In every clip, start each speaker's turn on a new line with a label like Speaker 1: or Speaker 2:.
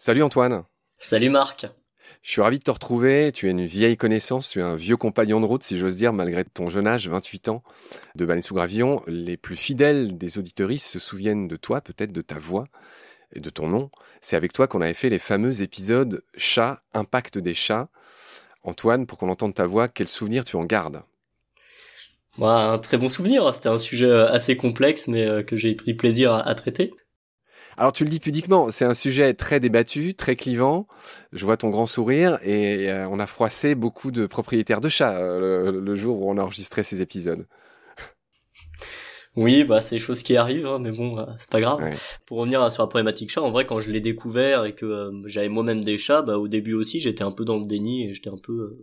Speaker 1: Salut Antoine.
Speaker 2: Salut Marc.
Speaker 1: Je suis ravi de te retrouver. Tu es une vieille connaissance, tu es un vieux compagnon de route, si j'ose dire, malgré ton jeune âge, 28 ans, de Baleine sous Gravillon. Les plus fidèles des auditoristes se souviennent de toi, peut-être de ta voix et de ton nom. C'est avec toi qu'on avait fait les fameux épisodes Chat, Impact des chats. Antoine, pour qu'on entende ta voix, quel souvenir tu en gardes?
Speaker 2: Un très bon souvenir. C'était un sujet assez complexe, mais euh, que j'ai pris plaisir à traiter.
Speaker 1: Alors tu le dis pudiquement, c'est un sujet très débattu, très clivant. Je vois ton grand sourire et euh, on a froissé beaucoup de propriétaires de chats euh, le, jour où on a enregistré ces épisodes.
Speaker 2: Oui, bah c'est des choses qui arrivent, hein, mais bon, euh, c'est pas grave. Pour revenir sur la problématique chat, en vrai, quand je l'ai découvert et que j'avais moi-même des chats, bah au début aussi, j'étais un peu dans le déni et j'étais un peu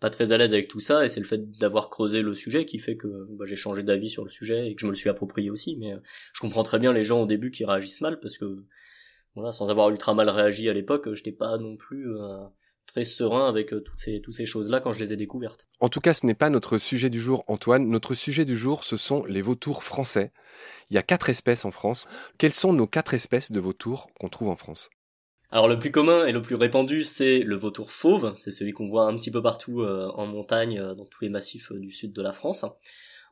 Speaker 2: pas très à l'aise avec tout ça et c'est le fait d'avoir creusé le sujet qui fait que bah, j'ai changé d'avis sur le sujet et que je me le suis approprié aussi mais euh, je comprends très bien les gens au début qui réagissent mal parce que voilà sans avoir ultra mal réagi à l'époque j'étais pas non plus euh, très serein avec euh, toutes ces toutes ces choses là quand je les ai découvertes.
Speaker 1: En tout cas, ce n'est pas notre sujet du jour Antoine, notre sujet du jour ce sont les vautours français. Il y a quatre espèces en France. Quelles sont nos quatre espèces de vautours qu'on trouve en France?
Speaker 2: Alors le plus commun et le plus répandu, c'est le vautour fauve, c'est celui qu'on voit un petit peu partout euh, en montagne, euh, dans tous les massifs euh, du sud de la France.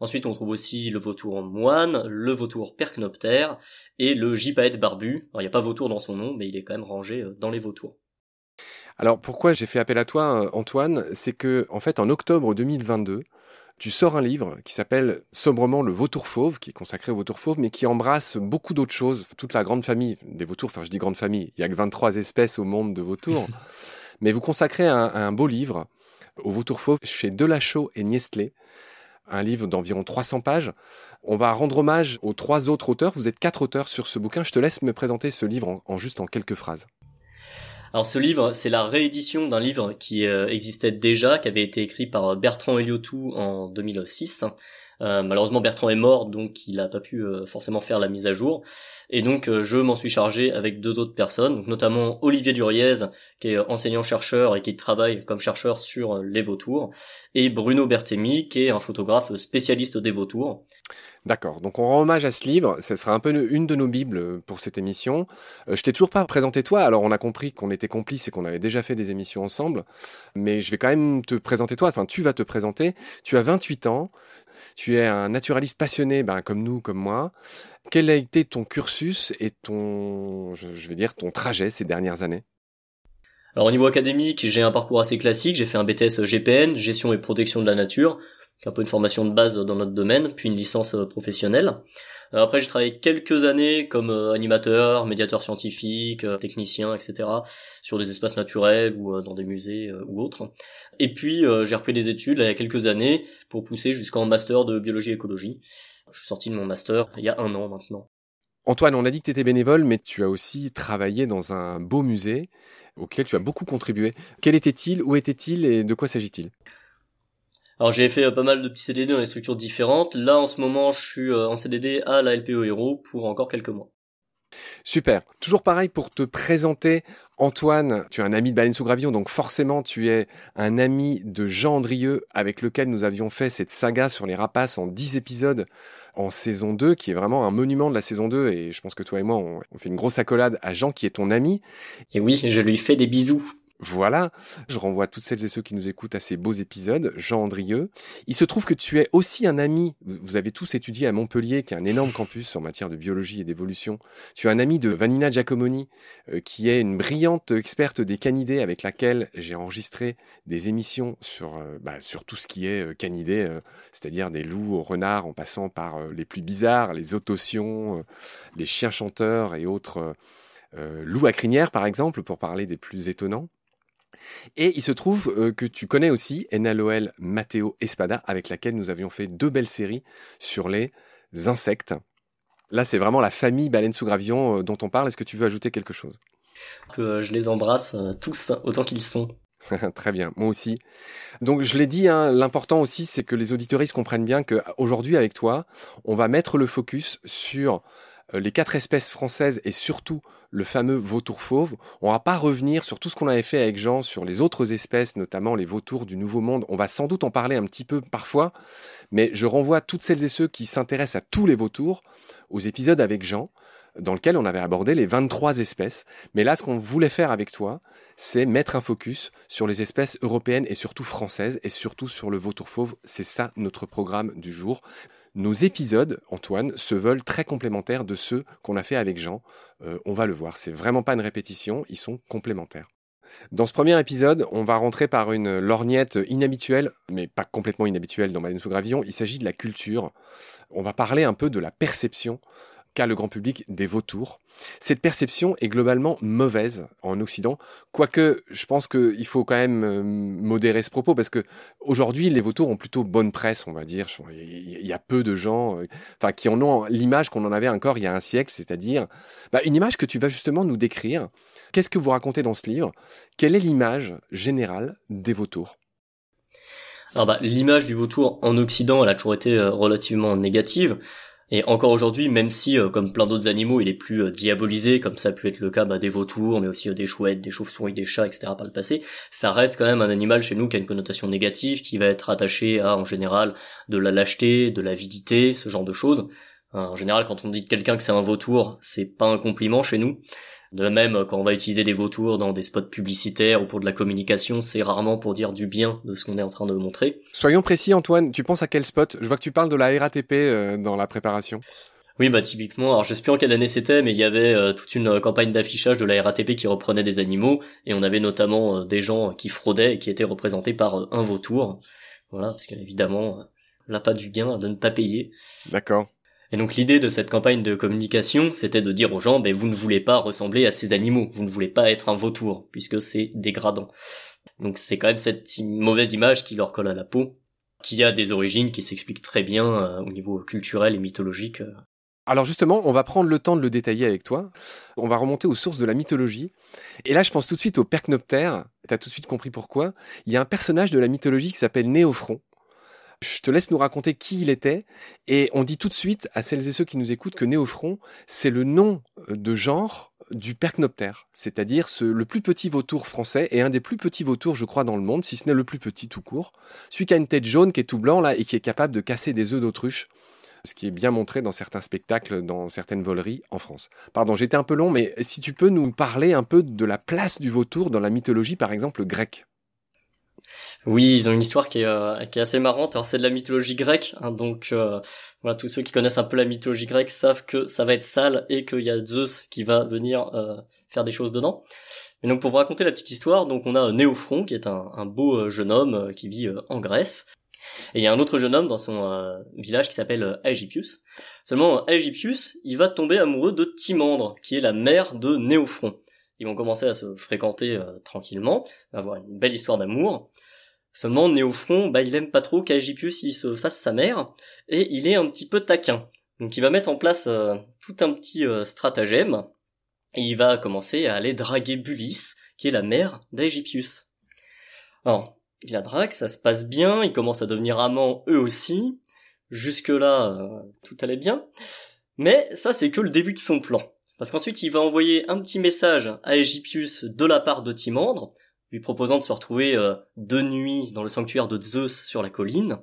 Speaker 2: Ensuite, on trouve aussi le vautour moine, le vautour percnoptère et le gypaète barbu. Alors il n'y a pas vautour dans son nom, mais il est quand même rangé dans les vautours.
Speaker 1: Alors pourquoi j'ai fait appel à toi, Antoine, c'est que en fait en octobre 2022, tu sors un livre qui s'appelle sobrement Le Vautour Fauve, qui est consacré au Vautour Fauve, mais qui embrasse beaucoup d'autres choses, toute la grande famille des vautours. Enfin, je dis grande famille, il y a que 23 espèces au monde de vautours. mais vous consacrez un, beau livre au Vautour Fauve chez Delachaux et Niestlé, un livre d'environ 300 pages. On va rendre hommage aux trois autres auteurs. Vous êtes quatre auteurs sur ce bouquin. Je te laisse me présenter ce livre en juste en quelques phrases.
Speaker 2: Alors ce livre, c'est la réédition d'un livre qui euh, existait déjà, qui avait été écrit par Bertrand Eliotou en 2006. Euh, malheureusement Bertrand est mort, donc il n'a pas pu euh, forcément faire la mise à jour. Et donc je m'en suis chargé avec deux autres personnes, notamment Olivier Duriez, qui est enseignant-chercheur et qui travaille comme chercheur sur les vautours, et Bruno Bertemi, qui est un photographe spécialiste des vautours.
Speaker 1: D'accord. Donc on rend hommage à ce livre. Ce sera un peu une de nos bibles pour cette émission. Euh, je t'ai toujours pas présenté toi. Alors on a compris qu'on était complices et qu'on avait déjà fait des émissions ensemble. Mais je vais quand même te présenter toi. Enfin, tu vas te présenter. Tu as 28 ans. Tu es un naturaliste passionné, ben, comme nous, comme moi. Quel a été ton cursus et ton, je vais dire, ton trajet ces dernières années?
Speaker 2: Alors au niveau académique, j'ai un parcours assez classique, j'ai fait un BTS GPN, gestion et protection de la nature, un peu une formation de base dans notre domaine, puis une licence euh, professionnelle. Euh, après, j'ai travaillé quelques années comme euh, animateur, médiateur scientifique, technicien, etc., sur des espaces naturels ou dans des musées ou autres. Et puis, j'ai repris des études il y a quelques années pour pousser jusqu'en master de biologie écologie. Je suis sorti de mon master il y a un an maintenant.
Speaker 1: Antoine, on a dit que tu étais bénévole, mais tu as aussi travaillé dans un beau musée auquel tu as beaucoup contribué. Quel était-il? Où était-il? Et de quoi s'agit-il?
Speaker 2: Alors j'ai fait euh, pas mal de petits CDD dans des structures différentes. Là en ce moment je suis euh, en CDD à la LPO Hero pour encore quelques mois.
Speaker 1: Super. Toujours pareil pour te présenter. Antoine, tu es un ami de Baleine sous Gravillon, donc forcément tu es un ami de Jean Andrieux avec lequel nous avions fait cette saga sur les rapaces en 10 épisodes en saison 2, qui est vraiment un monument de la saison 2, et je pense que toi et moi, on, on fait une grosse accolade à Jean qui est ton ami.
Speaker 2: Et oui, je lui fais des bisous.
Speaker 1: Voilà, je renvoie toutes celles et ceux qui nous écoutent à ces beaux épisodes, Jean Andrieux. Il se trouve que tu es aussi un ami, vous avez tous étudié à Montpellier, qui est un énorme campus en matière de biologie et d'évolution. Tu es un ami de Vanina Giacomoni, euh, qui est une brillante experte des canidés avec laquelle j'ai enregistré des émissions sur, euh, bah, tout ce qui est euh, canidés, c'est-à-dire des loups aux renards en passant par les plus bizarres, les autotions, les chiens chanteurs et autres loups à crinière par exemple, pour parler des plus étonnants. Et il se trouve euh, que tu connais aussi Enaloel Matteo Espada, avec laquelle nous avions fait deux belles séries sur les insectes. Là, c'est vraiment la famille baleine sous gravillon euh, dont on parle. Est-ce que tu veux ajouter quelque chose?
Speaker 2: Que je les embrasse euh, tous autant qu'ils sont.
Speaker 1: Très bien, moi aussi. Donc je l'ai dit, hein, l'important aussi, c'est que les auditoristes comprennent bien qu'aujourd'hui, avec toi, on va mettre le focus sur euh, les quatre espèces françaises et surtout le fameux vautour fauve. On va pas revenir sur tout ce qu'on avait fait avec Jean sur les autres espèces, notamment les vautours du Nouveau Monde. On va sans doute en parler un petit peu parfois, mais je renvoie toutes celles et ceux qui s'intéressent à tous les vautours aux épisodes avec Jean. dans lequel on avait abordé les 23 espèces. Mais là, ce qu'on voulait faire avec toi, c'est mettre un focus sur les espèces européennes et surtout françaises et surtout sur le vautour fauve. C'est ça notre programme du jour. Nos épisodes, Antoine, se veulent très complémentaires de ceux qu'on a fait avec Jean. Euh, on va le voir, c'est vraiment pas une répétition, ils sont complémentaires. Dans ce premier épisode, on va rentrer par une lorgnette inhabituelle, mais pas complètement inhabituelle dans Baleine sous gravillon. Il s'agit de la culture. On va parler un peu de la perception le grand public des vautours. Cette perception est globalement mauvaise en Occident, quoique je pense qu'il faut quand même euh, modérer ce propos, parce que aujourd'hui les vautours ont plutôt bonne presse, on va dire. Il y a peu de gens euh, enfin, qui en ont l'image qu'on en avait encore il y a un siècle, c'est-à-dire bah, une image que tu vas justement nous décrire. Qu'est-ce que vous racontez dans ce livre? Quelle est l'image générale des vautours?
Speaker 2: Alors bah, l'image du vautour en Occident, elle a toujours été euh, relativement négative. Et encore aujourd'hui, même si, euh, comme plein d'autres animaux, il est plus euh, diabolisé, comme ça a pu être le cas bah, des vautours, mais aussi euh, des chouettes, des chauves-souris, des chats, etc. par le passé, ça reste quand même un animal chez nous qui a une connotation négative, qui va être attaché à, en général, de la lâcheté, de l'avidité, ce genre de choses. En général, quand on dit de quelqu'un que c'est un vautour, c'est pas un compliment chez nous. De même, quand on va utiliser des vautours dans des spots publicitaires ou pour de la communication, c'est rarement pour dire du bien de ce qu'on est en train de montrer.
Speaker 1: Soyons précis, Antoine, tu penses à quel spot? Je vois que tu parles de la RATP euh, dans la préparation.
Speaker 2: Oui, bah typiquement, alors je sais plus en quelle année c'était, mais il y avait euh, toute une euh, campagne d'affichage de la RATP qui reprenait des animaux, et on avait notamment des gens qui fraudaient et qui étaient représentés par un vautour. Voilà, parce qu'évidemment, là pas du gain de ne pas payer.
Speaker 1: D'accord.
Speaker 2: Et donc l'idée de cette campagne de communication, c'était de dire aux gens, ben, vous ne voulez pas ressembler à ces animaux, vous ne voulez pas être un vautour, puisque c'est dégradant. Donc c'est quand même cette mauvaise image qui leur colle à la peau, qui a des origines qui s'expliquent très bien euh, au niveau culturel et mythologique. Euh.
Speaker 1: Alors justement, on va prendre le temps de le détailler avec toi. On va remonter aux sources de la mythologie. Et là, je pense tout de suite au Percnoptère. T'as tout de suite compris pourquoi. Il y a un personnage de la mythologie qui s'appelle Néophron. Je te laisse nous raconter qui il était. Et on dit tout de suite à celles et ceux qui nous écoutent que Néophron, c'est le nom euh, de genre du percnoptère, c'est-à-dire le plus petit vautour français et un des plus petits vautours, je crois, dans le monde, si ce n'est le plus petit tout court. Celui qui a une tête jaune, qui est tout blanc là et qui est capable de casser des œufs d'autruche, ce qui est bien montré dans certains spectacles, dans certaines voleries en France. Pardon, j'étais un peu long, mais si tu peux nous parler un peu de la place du vautour dans la mythologie, par exemple grecque.
Speaker 2: Oui, ils ont une histoire qui est, euh, qui est assez marrante. Alors c'est de la mythologie grecque, hein, donc euh, voilà, tous ceux qui connaissent un peu la mythologie grecque savent que ça va être sale et qu'il y a Zeus qui va venir euh, faire des choses dedans. Et donc pour vous raconter la petite histoire, donc on a Néophron qui est un, beau jeune homme qui vit en Grèce. Et il y a un autre jeune homme dans son village qui s'appelle Aegypius. Seulement Aegypius, il va tomber amoureux de Timandre, qui est la mère de Néophron. Ils vont commencer à se fréquenter tranquillement, avoir une belle histoire d'amour. Seulement, Néophron, bah, il aime pas trop qu'Aegypius il se fasse sa mère, et il est un petit peu taquin. Donc il va mettre en place euh, tout un petit euh, stratagème, et il va commencer à aller draguer Bulis, qui est la mère d'Aegypius. Alors, il la drague, ça se passe bien, ils commencent à devenir amants eux aussi, jusque-là, euh, tout allait bien, mais ça c'est que le début de son plan. Parce qu'ensuite il va envoyer un petit message à Égypius de la part de Timandre, lui proposant de se retrouver euh, de nuit dans le sanctuaire de Zeus sur la colline.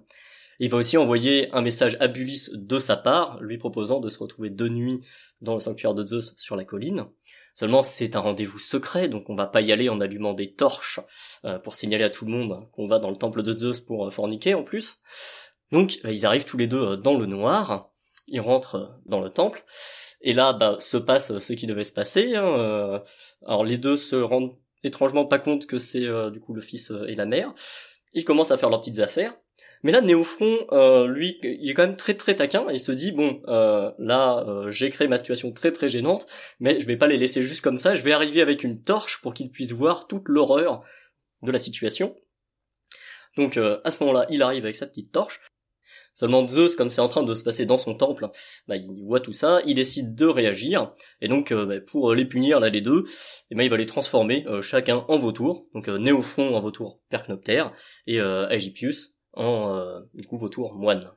Speaker 2: Il va aussi envoyer un message à Bulis de sa part, lui proposant de se retrouver de nuit dans le sanctuaire de Zeus sur la colline. Seulement, c'est un rendez-vous secret, donc on va pas y aller en allumant des torches euh, pour signaler à tout le monde qu'on va dans le temple de Zeus pour euh, forniquer en plus. Donc, ils arrivent tous les deux dans le noir, ils rentrent dans le temple, et là, bah, se passe ce qui devait se passer. Hein, alors, les deux se rendent étrangement pas compte que c'est euh, du coup le fils euh, et la mère. Ils commencent à faire leurs petites affaires. Mais là, Néophron, euh, lui, il est quand même très très taquin il se dit bon, là, j'ai créé ma situation très très gênante, mais je vais pas les laisser juste comme ça. Je vais arriver avec une torche pour qu'ils puissent voir toute l'horreur de la situation. Donc à ce moment-là, il arrive avec sa petite torche. Seulement Zeus, comme c'est en train de se passer dans son temple, bah, il voit tout ça, il décide de réagir, et donc euh, bah, pour les punir là les deux, et eh ben, il va les transformer euh, chacun en vautour, donc euh, Néophron en vautour percnoptère, et Aegypius en du coup vautour moine.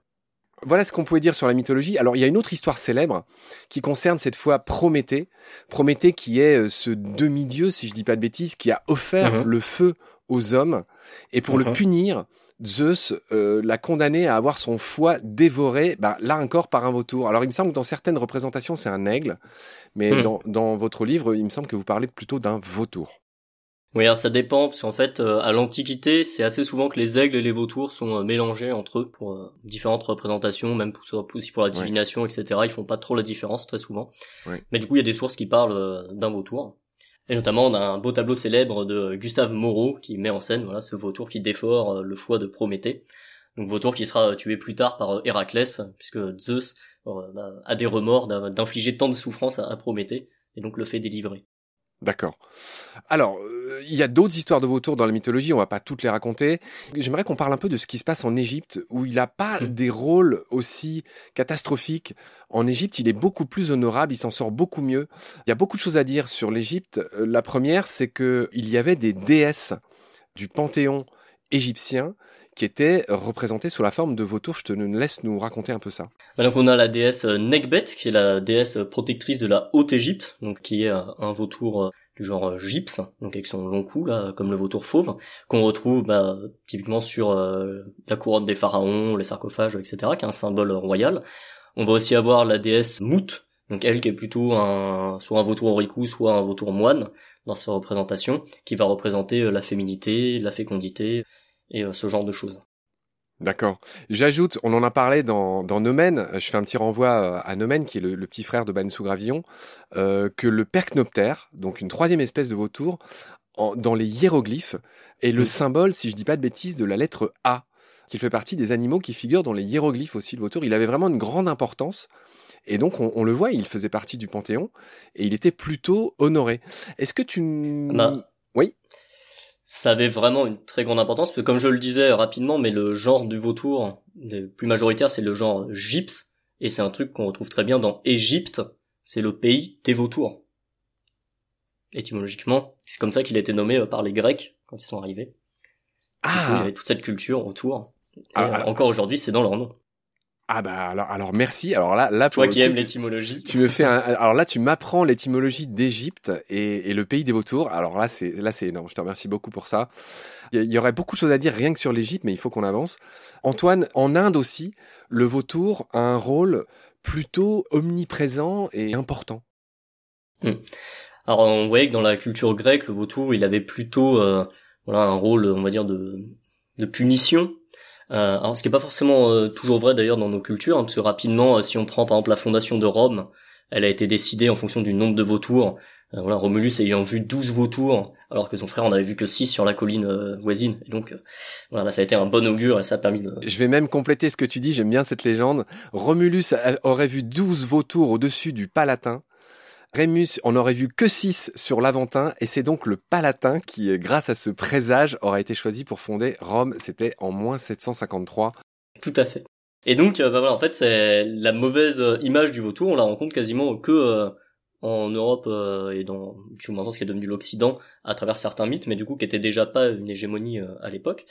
Speaker 1: Voilà ce qu'on pouvait dire sur la mythologie. Alors il y a une autre histoire célèbre qui concerne cette fois Prométhée. Prométhée qui est ce demi-dieu, si je dis pas de bêtises, qui a offert mhm. le feu aux hommes. Et pour le mhm. punir, Zeus euh, l'a condamné à avoir son foie dévoré, bah, là encore par un vautour. Alors il me semble que dans certaines représentations c'est un aigle, mais
Speaker 2: Hmm.
Speaker 1: dans, dans votre livre, il me semble que vous parlez plutôt d'un vautour.
Speaker 2: Oui, alors ça dépend, parce qu'en fait, euh, à l'Antiquité, c'est assez souvent que les aigles et les vautours sont euh, mélangés entre eux pour euh, différentes représentations, même pour, aussi pour la divination, etc. Ils font pas trop la différence très souvent.
Speaker 1: Ouais.
Speaker 2: Mais du coup, il y a des sources qui parlent euh, d'un vautour. Et notamment d'un beau tableau célèbre de Gustave Moreau qui met en scène voilà ce vautour qui défore euh, le foie de Prométhée. Donc vautour qui sera euh, tué plus tard par euh, Héraclès, puisque Zeus bah, a des remords d'infliger tant de souffrances à Prométhée, et donc le fait délivrer.
Speaker 1: D'accord. Alors, euh, il y a d'autres histoires de vautours dans la mythologie, on va pas toutes les raconter. J'aimerais qu'on parle un peu de ce qui se passe en Égypte, où il n'a pas
Speaker 2: Hmm.
Speaker 1: des rôles aussi catastrophiques. En Égypte, il est beaucoup plus honorable, il s'en sort beaucoup mieux. Il y a beaucoup de choses à dire sur l'Égypte. Euh, La première, c'est que il y avait des déesses du panthéon égyptien qui étaient représentées sous la forme de vautours. Je te laisse nous raconter un peu ça.
Speaker 2: Bah, Donc on a la déesse euh, Nekbet, qui est la déesse protectrice de la Haute-Égypte, donc qui est euh, un vautour euh, du genre euh, gypse, donc avec son long cou là, comme le vautour fauve, qu'on retrouve bah, typiquement sur euh, la couronne des pharaons, les sarcophages, etc., qui est un symbole royal. On va aussi avoir la déesse Mout, donc elle qui est plutôt un soit un vautour auricou, soit un vautour moine dans sa représentation, qui va représenter euh, la féminité, la fécondité et euh, ce genre de choses.
Speaker 1: D'accord. J'ajoute, on en a parlé dans, dans Nomen, je fais un petit renvoi euh, à Nomen, qui est le, le petit frère de Bansou-Gravillon, euh, que le percnoptère, donc une troisième espèce de vautour, en- dans les hiéroglyphes, est le
Speaker 2: Mm.
Speaker 1: symbole, si je dis pas de bêtises, de la lettre A, qu'il fait partie des animaux qui figurent dans les hiéroglyphes aussi, le vautour. Il avait vraiment une grande importance. Et donc, on, on le voit, il faisait partie du Panthéon, et il était plutôt honoré. Est-ce que tu...
Speaker 2: Bah,
Speaker 1: Oui.
Speaker 2: Ça avait vraiment une très grande importance, parce que comme je le disais rapidement, mais le genre du vautour le plus majoritaire, c'est le genre gypse, et c'est un truc qu'on retrouve très bien dans Égypte, c'est le pays des vautours. Étymologiquement, c'est comme ça qu'il a été nommé euh, par les Grecs quand ils sont arrivés. Parce qu'il y
Speaker 1: Ah,
Speaker 2: avait toute cette culture autour. Et,
Speaker 1: Ah,
Speaker 2: euh,
Speaker 1: alors-
Speaker 2: encore aujourd'hui, c'est dans leur nom.
Speaker 1: Ah bah alors, alors merci. Alors là, là pour
Speaker 2: Toi qui aimes l'étymologie.
Speaker 1: Tu me fais un... Alors là, tu m'apprends l'étymologie d'Égypte et, et le pays des vautours. Alors là, c'est là, c'est énorme. Je te remercie beaucoup pour ça. Il y, aurait beaucoup de choses à dire rien que sur l'Égypte, mais il faut qu'on avance. Antoine, en Inde aussi, le vautour a un rôle plutôt omniprésent et important.
Speaker 2: Alors on voyait que dans la culture grecque, le vautour, il avait plutôt euh, voilà un rôle, on va dire, de, de punition. Euh, alors ce qui est pas forcément euh, toujours vrai d'ailleurs dans nos cultures, hein, parce que rapidement, euh, si on prend par exemple la fondation de Rome, elle a été décidée en fonction du nombre de vautours. Euh, voilà, Romulus ayant vu 12 vautours, alors que son frère en avait vu que 6 sur la colline euh, voisine. Et donc, voilà, là, ça a été un bon augure et ça a permis de...
Speaker 1: Je vais même compléter ce que tu dis. J'aime bien cette légende. Romulus aurait vu 12 vautours au-dessus du Palatin. Rémus en aurait vu que 6 sur l'Aventin, et c'est donc le Palatin qui, euh, grâce à ce présage, aura été choisi pour fonder Rome. C'était en moins 753.
Speaker 2: Tout à fait. Et donc, euh, bah voilà, en fait, c'est la mauvaise euh, image du vautour, on la rencontre quasiment que en Europe et dans, tu maintenant ce qui est devenu l'Occident, à travers certains mythes, mais du coup qui était déjà pas une hégémonie à l'époque.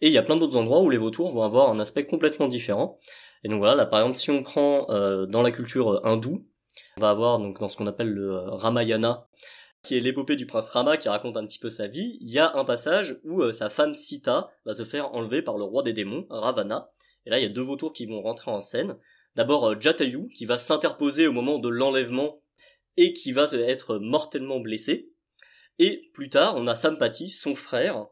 Speaker 2: Et il y a plein d'autres endroits où les vautours vont avoir un aspect complètement différent. Et donc voilà, là par exemple, si on prend dans la culture hindoue, on va avoir donc dans ce qu'on appelle le euh, Ramayana, qui est l'épopée du prince Rama qui raconte un petit peu sa vie, il y a un passage où euh, sa femme Sita va se faire enlever par le roi des démons, Ravana, et là, il y a deux vautours qui vont rentrer en scène. D'abord, euh, Jatayu, qui va s'interposer au moment de l'enlèvement et qui va être mortellement blessé. Et plus tard, on a Sampati, son frère,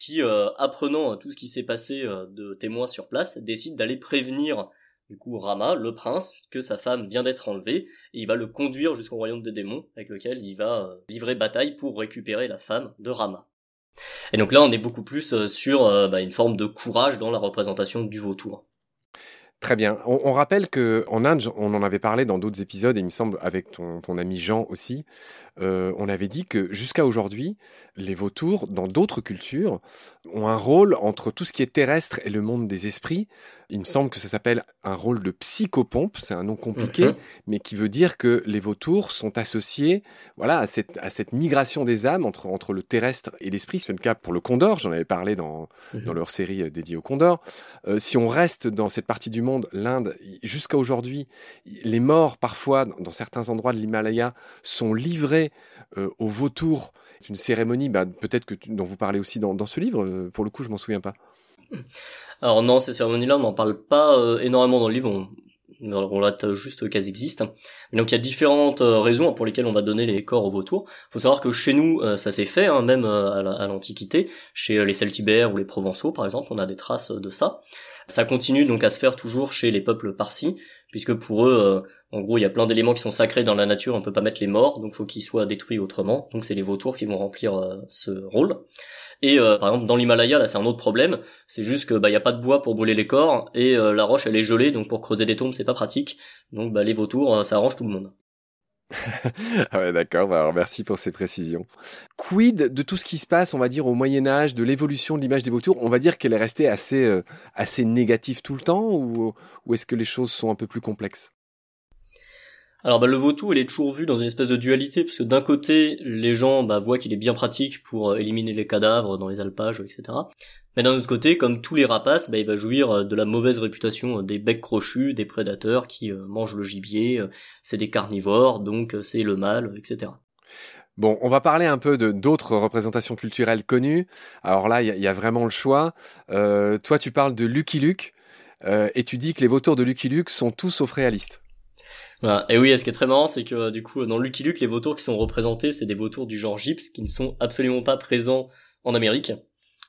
Speaker 2: qui, apprenant tout ce qui s'est passé de témoins sur place, décide d'aller prévenir du coup Rama, le prince, que sa femme vient d'être enlevée, et il va le conduire jusqu'au royaume des démons, avec lequel il va euh, livrer bataille pour récupérer la femme de Rama. Et donc là, on est beaucoup plus euh, sur euh, bah, une forme de courage dans la représentation du vautour.
Speaker 1: Très bien. On, rappelle que en Inde, on en avait parlé dans d'autres épisodes, et il me semble avec ton ami Jean aussi, euh, on avait dit que jusqu'à aujourd'hui, les vautours, dans d'autres cultures, ont un rôle entre tout ce qui est terrestre et le monde des esprits. Il me semble que ça s'appelle un rôle de psychopompe, c'est un nom compliqué,
Speaker 2: Mhm.
Speaker 1: mais qui veut dire que les vautours sont associés voilà, à, cette, à cette migration des âmes entre, entre le terrestre et l'esprit. C'est le cas pour le condor, j'en avais parlé dans,
Speaker 2: Mhm.
Speaker 1: dans leur série euh, dédiée au condor. Euh, si on reste dans cette partie du monde, l'Inde, jusqu'à aujourd'hui, les morts, parfois, dans certains endroits de l'Himalaya, sont livrés euh, aux vautours. C'est une cérémonie, bah, peut-être que dont vous parlez aussi dans, ce livre. euh, pour le coup, je m'en souviens pas.
Speaker 2: Alors non, ces cérémonies-là, on n'en parle pas euh, énormément dans le livre, on, on juste qu'elles existent. Donc il y a différentes euh, raisons pour lesquelles on va donner les corps aux vautours. faut savoir que chez nous, ça s'est fait, hein, même à l'Antiquité, chez les Celtibères ou les Provençaux par exemple, on a des traces de ça. Ça continue donc à se faire toujours chez les peuples parsis, puisque pour eux, en gros, il y a plein d'éléments qui sont sacrés dans la nature, on peut pas mettre les morts, donc faut qu'ils soient détruits autrement. Donc c'est les vautours qui vont remplir ce rôle. Et euh, par exemple dans l'Himalaya là c'est un autre problème, c'est juste que bah y a pas de bois pour brûler les corps et euh, la roche elle est gelée donc pour creuser des tombes c'est pas pratique. Donc bah les vautours euh, ça arrange tout le monde.
Speaker 1: ah ouais, d'accord. Bah, alors merci pour ces précisions. Quid de tout ce qui se passe, on va dire au Moyen Âge, de l'évolution de l'image des vautours? On va dire qu'elle est restée assez négative tout le temps, ou est-ce que les choses sont un peu plus complexes?
Speaker 2: Alors bah, le vautour, il est toujours vu dans une espèce de dualité, parce que d'un côté, les gens bah, voient qu'il est bien pratique pour euh, éliminer les cadavres dans les alpages, etc. Mais d'un autre côté, comme tous les rapaces, bah, il va jouir euh, de la mauvaise réputation euh, des becs crochus, des prédateurs qui mangent le gibier, c'est des carnivores, donc c'est le mal, etc.
Speaker 1: Bon, on va parler un peu de d'autres représentations culturelles connues. Alors là, il y, a vraiment le choix. toi, tu parles de Lucky Luke, et tu dis que les vautours de Lucky Luke sont tous sauf réalistes.
Speaker 2: Et oui, ce qui est très marrant, c'est que du coup, dans Lucky Luke, les vautours qui sont représentés, c'est des vautours du genre gypse qui ne sont absolument pas présents en Amérique.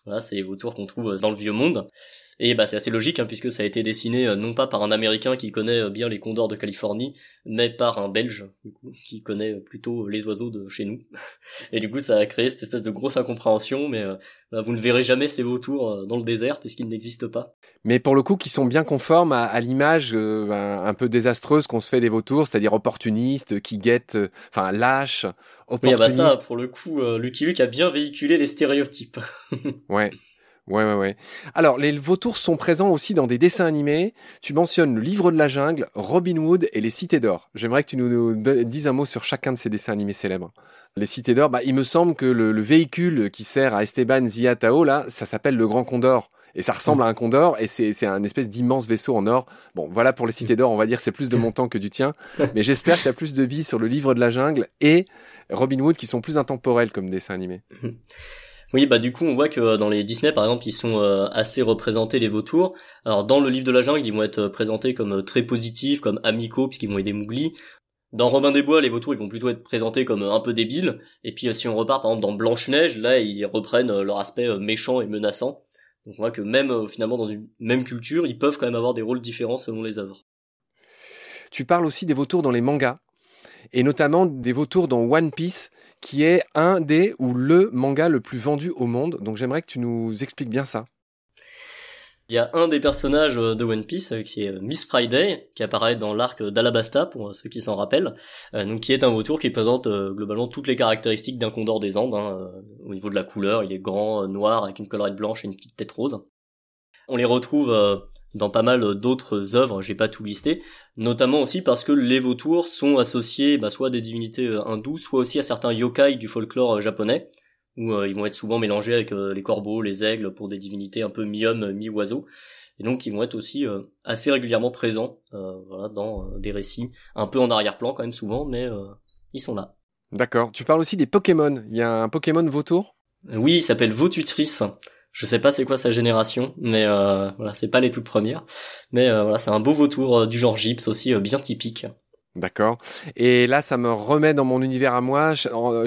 Speaker 2: Voilà, c'est les vautours qu'on trouve dans le vieux monde. Et bah c'est assez logique hein, puisque ça a été dessiné euh, non pas par un Américain qui connaît euh, bien les condors de Californie, mais par un Belge du coup, qui connaît euh, plutôt les oiseaux de chez nous. Et du coup ça a créé cette espèce de grosse incompréhension, mais bah, vous ne verrez jamais ces vautours dans le désert puisqu'ils n'existent pas.
Speaker 1: Mais pour le coup, qui sont bien conformes à, l'image un, peu désastreuse qu'on se fait des vautours, c'est-à-dire opportunistes, qui guettent, enfin lâches, opportunistes.
Speaker 2: Oui, bah ça, pour le coup, Lucky Luke a bien véhiculé les stéréotypes.
Speaker 1: ouais. Ouais, ouais, ouais. Alors, les vautours sont présents aussi dans des dessins animés. Tu mentionnes le livre de la jungle, Robin Hood et les cités d'or. J'aimerais que tu nous, dises un mot sur chacun de ces dessins animés célèbres. Les cités d'or, bah, il me semble que le, véhicule qui sert à Esteban Ziatao, là, ça s'appelle le Grand Condor. Et ça ressemble à un condor, et c'est un espèce d'immense vaisseau en or. Bon, voilà pour les cités d'or, on va dire c'est plus de mon temps que du tien. Mais j'espère que tu as plus de billes sur le livre de la jungle et Robin Hood qui sont plus intemporels comme dessins animés.
Speaker 2: Oui, bah du coup, on voit que euh, dans les Disney, par exemple, ils sont euh, assez représentés les vautours. Alors dans le livre de la jungle, ils vont être euh, présentés comme très positifs, comme amicaux, puisqu'ils vont aider Mowgli. Dans Robin des Bois, les vautours, ils vont plutôt être présentés comme un peu débiles. Et puis si on repart, par exemple, dans Blanche Neige, là, ils reprennent leur aspect méchant et menaçant. Donc on voit que même finalement dans une même culture, ils peuvent quand même avoir des rôles différents selon les œuvres.
Speaker 1: Tu parles aussi des vautours dans les mangas et notamment des vautours dans One Piece, qui est un des ou le manga le plus vendu au monde. Donc j'aimerais que tu nous expliques bien ça.
Speaker 2: Il y a un des personnages de One Piece euh, qui est euh, Miss Friday, qui apparaît dans l'arc d'Alabasta, pour ceux qui s'en rappellent, euh, donc qui est un vautour qui présente globalement toutes les caractéristiques d'un condor des Andes. Hein, au niveau de la couleur, il est grand, noir, avec une collerette blanche et une petite tête rose. On les retrouve dans pas mal d'autres œuvres, j'ai pas tout listé, notamment aussi parce que les vautours sont associés bah, soit à des divinités euh, hindoues, soit aussi à certains yokai du folklore euh, japonais, où euh, ils vont être souvent mélangés avec les corbeaux, les aigles pour des divinités un peu mi-homme, mi-oiseau, et donc ils vont être aussi assez régulièrement présents voilà, dans des récits, un peu en arrière-plan quand même souvent, mais ils sont là.
Speaker 1: D'accord. Tu parles aussi des Pokémon. Il y a un Pokémon vautour?
Speaker 2: Oui, il s'appelle Vaututrice. Je sais pas c'est quoi sa génération, mais euh, voilà, c'est pas les toutes premières. Mais euh, voilà, c'est un beau vautour euh, du genre gypse aussi, bien typique.
Speaker 1: D'accord. Et là, ça me remet dans mon univers à moi.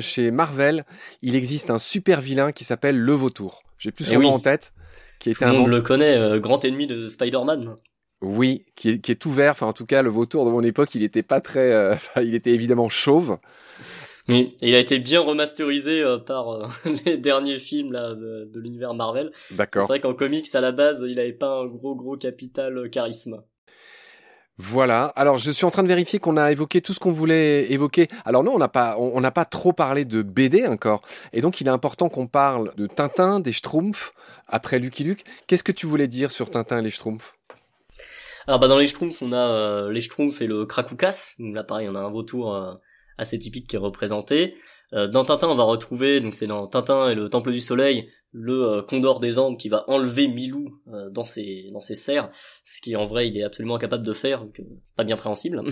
Speaker 1: Chez Marvel, il existe un super vilain qui s'appelle le vautour. J'ai plus eh son nom en tête.
Speaker 2: Qui Tout le monde le connaît, grand ennemi de Spider-Man.
Speaker 1: Oui, qui est, qui est, tout vert. Enfin, en tout cas, le vautour de mon époque, il était pas très. il était évidemment chauve.
Speaker 2: Oui, il a été bien remasterisé euh, par euh, les derniers films là de, l'univers Marvel.
Speaker 1: D'accord.
Speaker 2: C'est vrai qu'en comics à la base, il avait pas un gros gros capital euh, charisme.
Speaker 1: Voilà. Alors, je suis en train de vérifier qu'on a évoqué tout ce qu'on voulait évoquer. Alors non, on n'a pas, on n'a pas trop parlé de BD encore. Et donc, il est important qu'on parle de Tintin, des Schtroumpfs, après Lucky Luke. Qu'est-ce que tu voulais dire sur Tintin et les Schtroumpfs?
Speaker 2: Alors, bah, dans les Schtroumpfs, on a les Schtroumpfs et le Krakoukas. Là, pareil, on a un vautour assez typique qui est représenté. Euh, dans Tintin, on va retrouver, donc c'est dans Tintin et le Temple du Soleil, le euh, Condor des Andes qui va enlever Milou euh, dans ses dans ses serres, ce qui en vrai il est absolument incapable de faire, donc pas bien préhensible.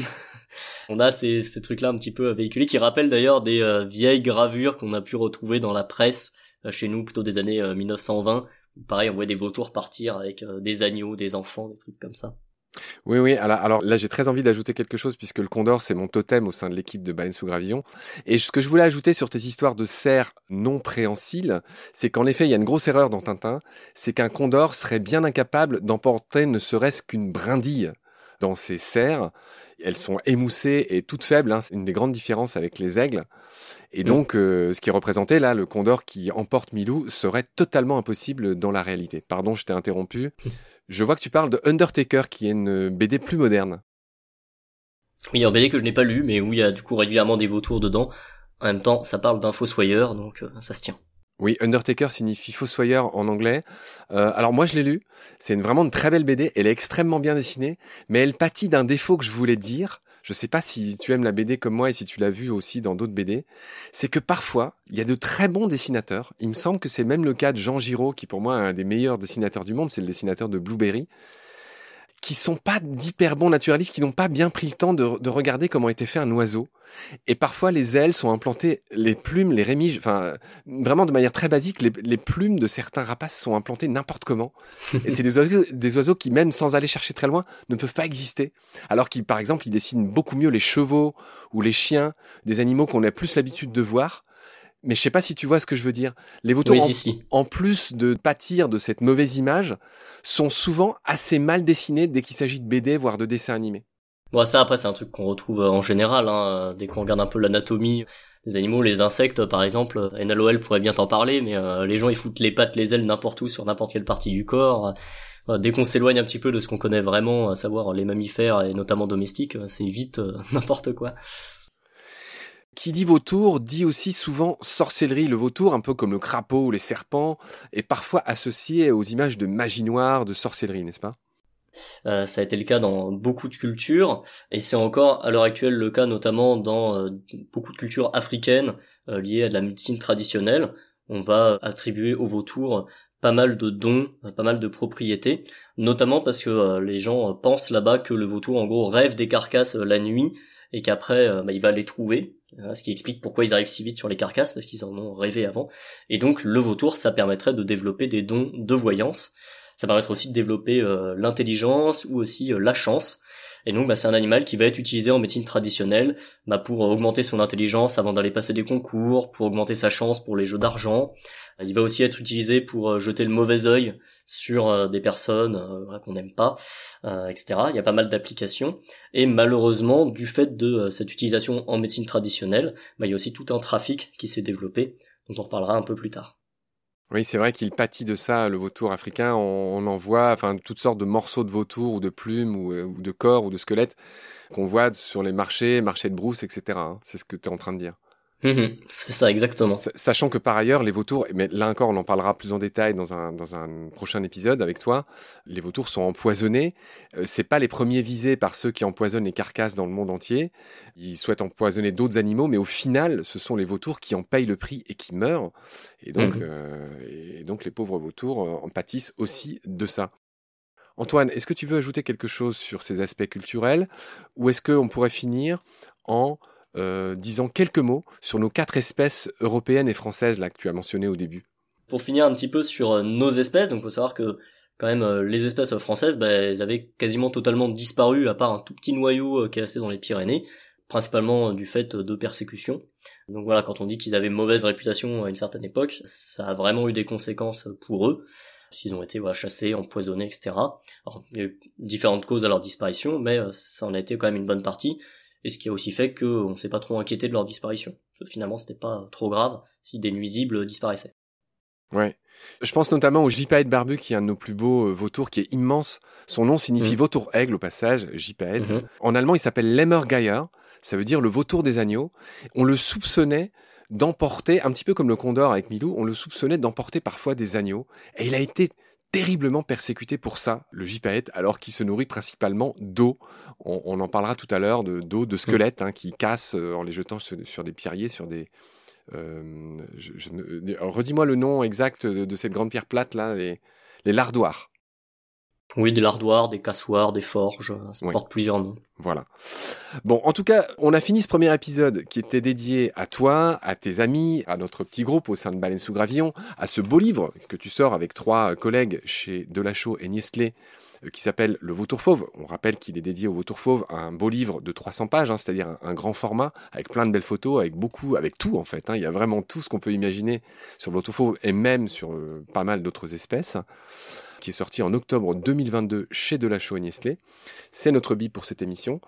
Speaker 2: on a ces, ces trucs-là un petit peu véhiculés qui rappellent d'ailleurs des vieilles gravures qu'on a pu retrouver dans la presse chez nous plutôt des années 1920 Pareil, on voit des vautours partir avec des agneaux, des enfants, des trucs comme ça.
Speaker 1: Oui, oui. Alors, là, j'ai très envie d'ajouter quelque chose puisque le condor, c'est mon totem au sein de l'équipe de Baleine sous Gravillon. Et ce que je voulais ajouter sur tes histoires de cerfs non préhensiles, c'est qu'en effet, il y a une grosse erreur dans Tintin, c'est qu'un condor serait bien incapable d'emporter ne serait-ce qu'une brindille dans ses serres. Elles sont émoussées et toutes faibles. Hein. C'est une des grandes différences avec les aigles. Et mm. donc, euh, ce qui est représenté là, le condor qui emporte Milou, serait totalement impossible dans la réalité. Pardon, je t'ai interrompu. Je vois que tu parles de Undertaker, qui est une BD plus moderne.
Speaker 2: Oui, un BD que je n'ai pas lu, mais où il y a du coup régulièrement des vautours dedans. En même temps, ça parle d'un fossoyeur, donc euh, ça se tient.
Speaker 1: Oui, Undertaker signifie fossoyeur en anglais. Euh, alors moi je l'ai lu, c'est vraiment une très belle BD, elle est extrêmement bien dessinée, mais elle pâtit d'un défaut que je voulais dire, je sais pas si tu aimes la BD comme moi et si tu l'as vu aussi dans d'autres BD, c'est que parfois, il y a de très bons dessinateurs. Il me semble que c'est même le cas de Jean Giraud, qui pour moi est un des meilleurs dessinateurs du monde, c'est le dessinateur de Blueberry qui sont pas d'hyper bons naturalistes, qui n'ont pas bien pris le temps de, de, regarder comment était fait un oiseau. Et parfois, les ailes sont implantées, les plumes, les rémiges, enfin, vraiment de manière très basique, les, plumes de certains rapaces sont implantées n'importe comment. Et c'est des oiseaux, des oiseaux qui, même sans aller chercher très loin, ne peuvent pas exister. Alors qu'ils, par exemple, ils dessinent beaucoup mieux les chevaux ou les chiens, des animaux qu'on a plus l'habitude de voir mais je sais pas si tu vois ce que je veux dire. Les vautours, en, plus de pâtir de cette mauvaise image, sont souvent assez mal dessinés dès qu'il s'agit de BD, voire de dessins animés.
Speaker 2: Bon, ça après c'est un truc qu'on retrouve euh, en général, hein, dès qu'on regarde un peu l'anatomie des animaux, les insectes par exemple. NLOL pourrait bien t'en parler, mais euh, les gens ils foutent les pattes, les ailes n'importe où sur n'importe quelle partie du corps. Euh, dès qu'on s'éloigne un petit peu de ce qu'on connaît vraiment, à savoir les mammifères et notamment domestiques, c'est vite n'importe quoi.
Speaker 1: Qui dit vautour dit aussi souvent sorcellerie. Le vautour, un peu comme le crapaud ou les serpents, est parfois associé aux images de magie noire, de sorcellerie, n'est-ce pas?
Speaker 2: Euh, ça a été le cas dans beaucoup de cultures et c'est encore à l'heure actuelle le cas notamment dans euh, beaucoup de cultures africaines euh, liées à la médecine traditionnelle. On va attribuer au vautour pas mal de dons, pas mal de propriétés, notamment parce que les gens pensent là-bas que le vautour en gros rêve des carcasses la nuit et qu'après bah, il va les trouver ce qui explique pourquoi ils arrivent si vite sur les carcasses, parce qu'ils en ont rêvé avant. Et donc le vautour, ça permettrait de développer des dons de voyance. Ça permettrait aussi de développer euh, l'intelligence ou aussi euh, la chance. Et donc, bah, c'est un animal qui va être utilisé en médecine traditionnelle bah, pour augmenter son intelligence avant d'aller passer des concours, pour augmenter sa chance pour les jeux d'argent. Il va aussi être utilisé pour euh, jeter le mauvais œil sur euh, des personnes euh, qu'on n'aime pas, etc. Il y a pas mal d'applications. Et malheureusement, du fait de cette utilisation en médecine traditionnelle, bah, il y a aussi tout un trafic qui s'est développé, dont on reparlera un peu plus tard.
Speaker 1: Oui, c'est vrai qu'il pâtit de ça, le vautour africain. On, en voit, enfin, toutes sortes de morceaux de vautour ou de plumes ou, euh, de corps ou de squelettes qu'on voit sur les marchés, marchés de brousse, etc. Hein. C'est ce que tu es en train de dire.
Speaker 2: Mhm, c'est ça, exactement.
Speaker 1: Sachant que par ailleurs, les vautours, mais là encore, on en parlera plus en détail dans un, dans un prochain épisode avec toi, les vautours sont empoisonnés. Euh, c'est pas les premiers visés par ceux qui empoisonnent les carcasses dans le monde entier. Ils souhaitent empoisonner d'autres animaux, mais au final, ce sont les vautours qui en payent le prix et qui meurent. Et donc, mhm. euh, et donc les pauvres vautours euh, en pâtissent aussi de ça. Antoine, est-ce que tu veux ajouter quelque chose sur ces aspects culturels ou est-ce qu'on pourrait finir en euh, disons quelques mots sur nos quatre espèces européennes et françaises là que tu as mentionnées au début.
Speaker 2: Pour finir un petit peu sur euh, nos espèces, donc faut savoir que quand même euh, les espèces françaises, bah, elles avaient quasiment totalement disparu à part un tout petit noyau qui est resté dans les Pyrénées, principalement du fait de persécutions. Donc voilà, quand on dit qu'ils avaient mauvaise réputation à une certaine époque, ça a vraiment eu des conséquences pour eux s'ils ont été chassés, empoisonnés, etc. Il y a eu différentes causes à leur disparition, mais ça en a été quand même une bonne partie et ce qui a aussi fait qu'on ne s'est pas trop inquiété de leur disparition. Finalement, c'était pas trop grave si des nuisibles disparaissaient.
Speaker 1: Ouais. Je pense notamment au gypaète barbu, qui est un de nos plus beaux euh, vautours, qui est immense. Son nom signifie mhm. vautour-aigle au passage, gypaète. Mhm. En allemand, il s'appelle Lemmergeier, ça veut dire le vautour des agneaux. On le soupçonnait d'emporter, un petit peu comme le condor avec Milou, on le soupçonnait d'emporter parfois des agneaux. Et il a été terriblement persécuté pour ça, le gypaète, alors qu'il se nourrit principalement d'eau. On, en parlera tout à l'heure de d'eau, de squelettes hein, qui cassent euh, en les jetant sur, des pierriers, sur des. Euh, redis-moi le nom exact de, cette grande pierre plate là, les, lardoirs.
Speaker 2: Oui, des lardoirs, des cassoirs, des forges, ça porte plusieurs noms.
Speaker 1: Voilà. Bon, en tout cas, on a fini ce premier épisode qui était dédié à toi, à tes amis, à notre petit groupe au sein de Baleine sous Gravillon, à ce beau livre que tu sors avec trois collègues chez Delachaux et Niestlé euh, qui s'appelle Le Vautour Fauve. On rappelle qu'il est dédié au Vautour Fauve, un beau livre de 300 pages, hein, c'est-à-dire un, grand format, avec plein de belles photos, avec beaucoup, avec tout en fait. Hein. Il y a vraiment tout ce qu'on peut imaginer sur le Vautour Fauve et même sur euh, pas mal d'autres espèces qui est sorti en octobre 2022 chez Delachaux et Nestlé. C'est notre bib pour cette émission.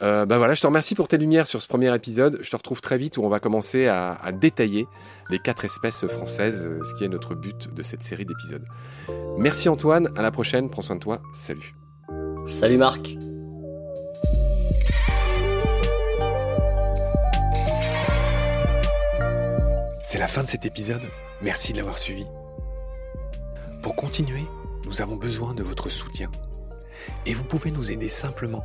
Speaker 1: Euh, ben voilà, je te remercie pour tes lumières sur ce premier épisode. Je te retrouve très vite où on va commencer à, détailler les quatre espèces françaises, euh, ce qui est notre but de cette série d'épisodes. Merci Antoine, à la prochaine, prends soin de toi, salut.
Speaker 2: Salut Marc.
Speaker 1: C'est la fin de cet épisode, merci de l'avoir suivi. Pour continuer, nous avons besoin de votre soutien. Et vous pouvez nous aider simplement,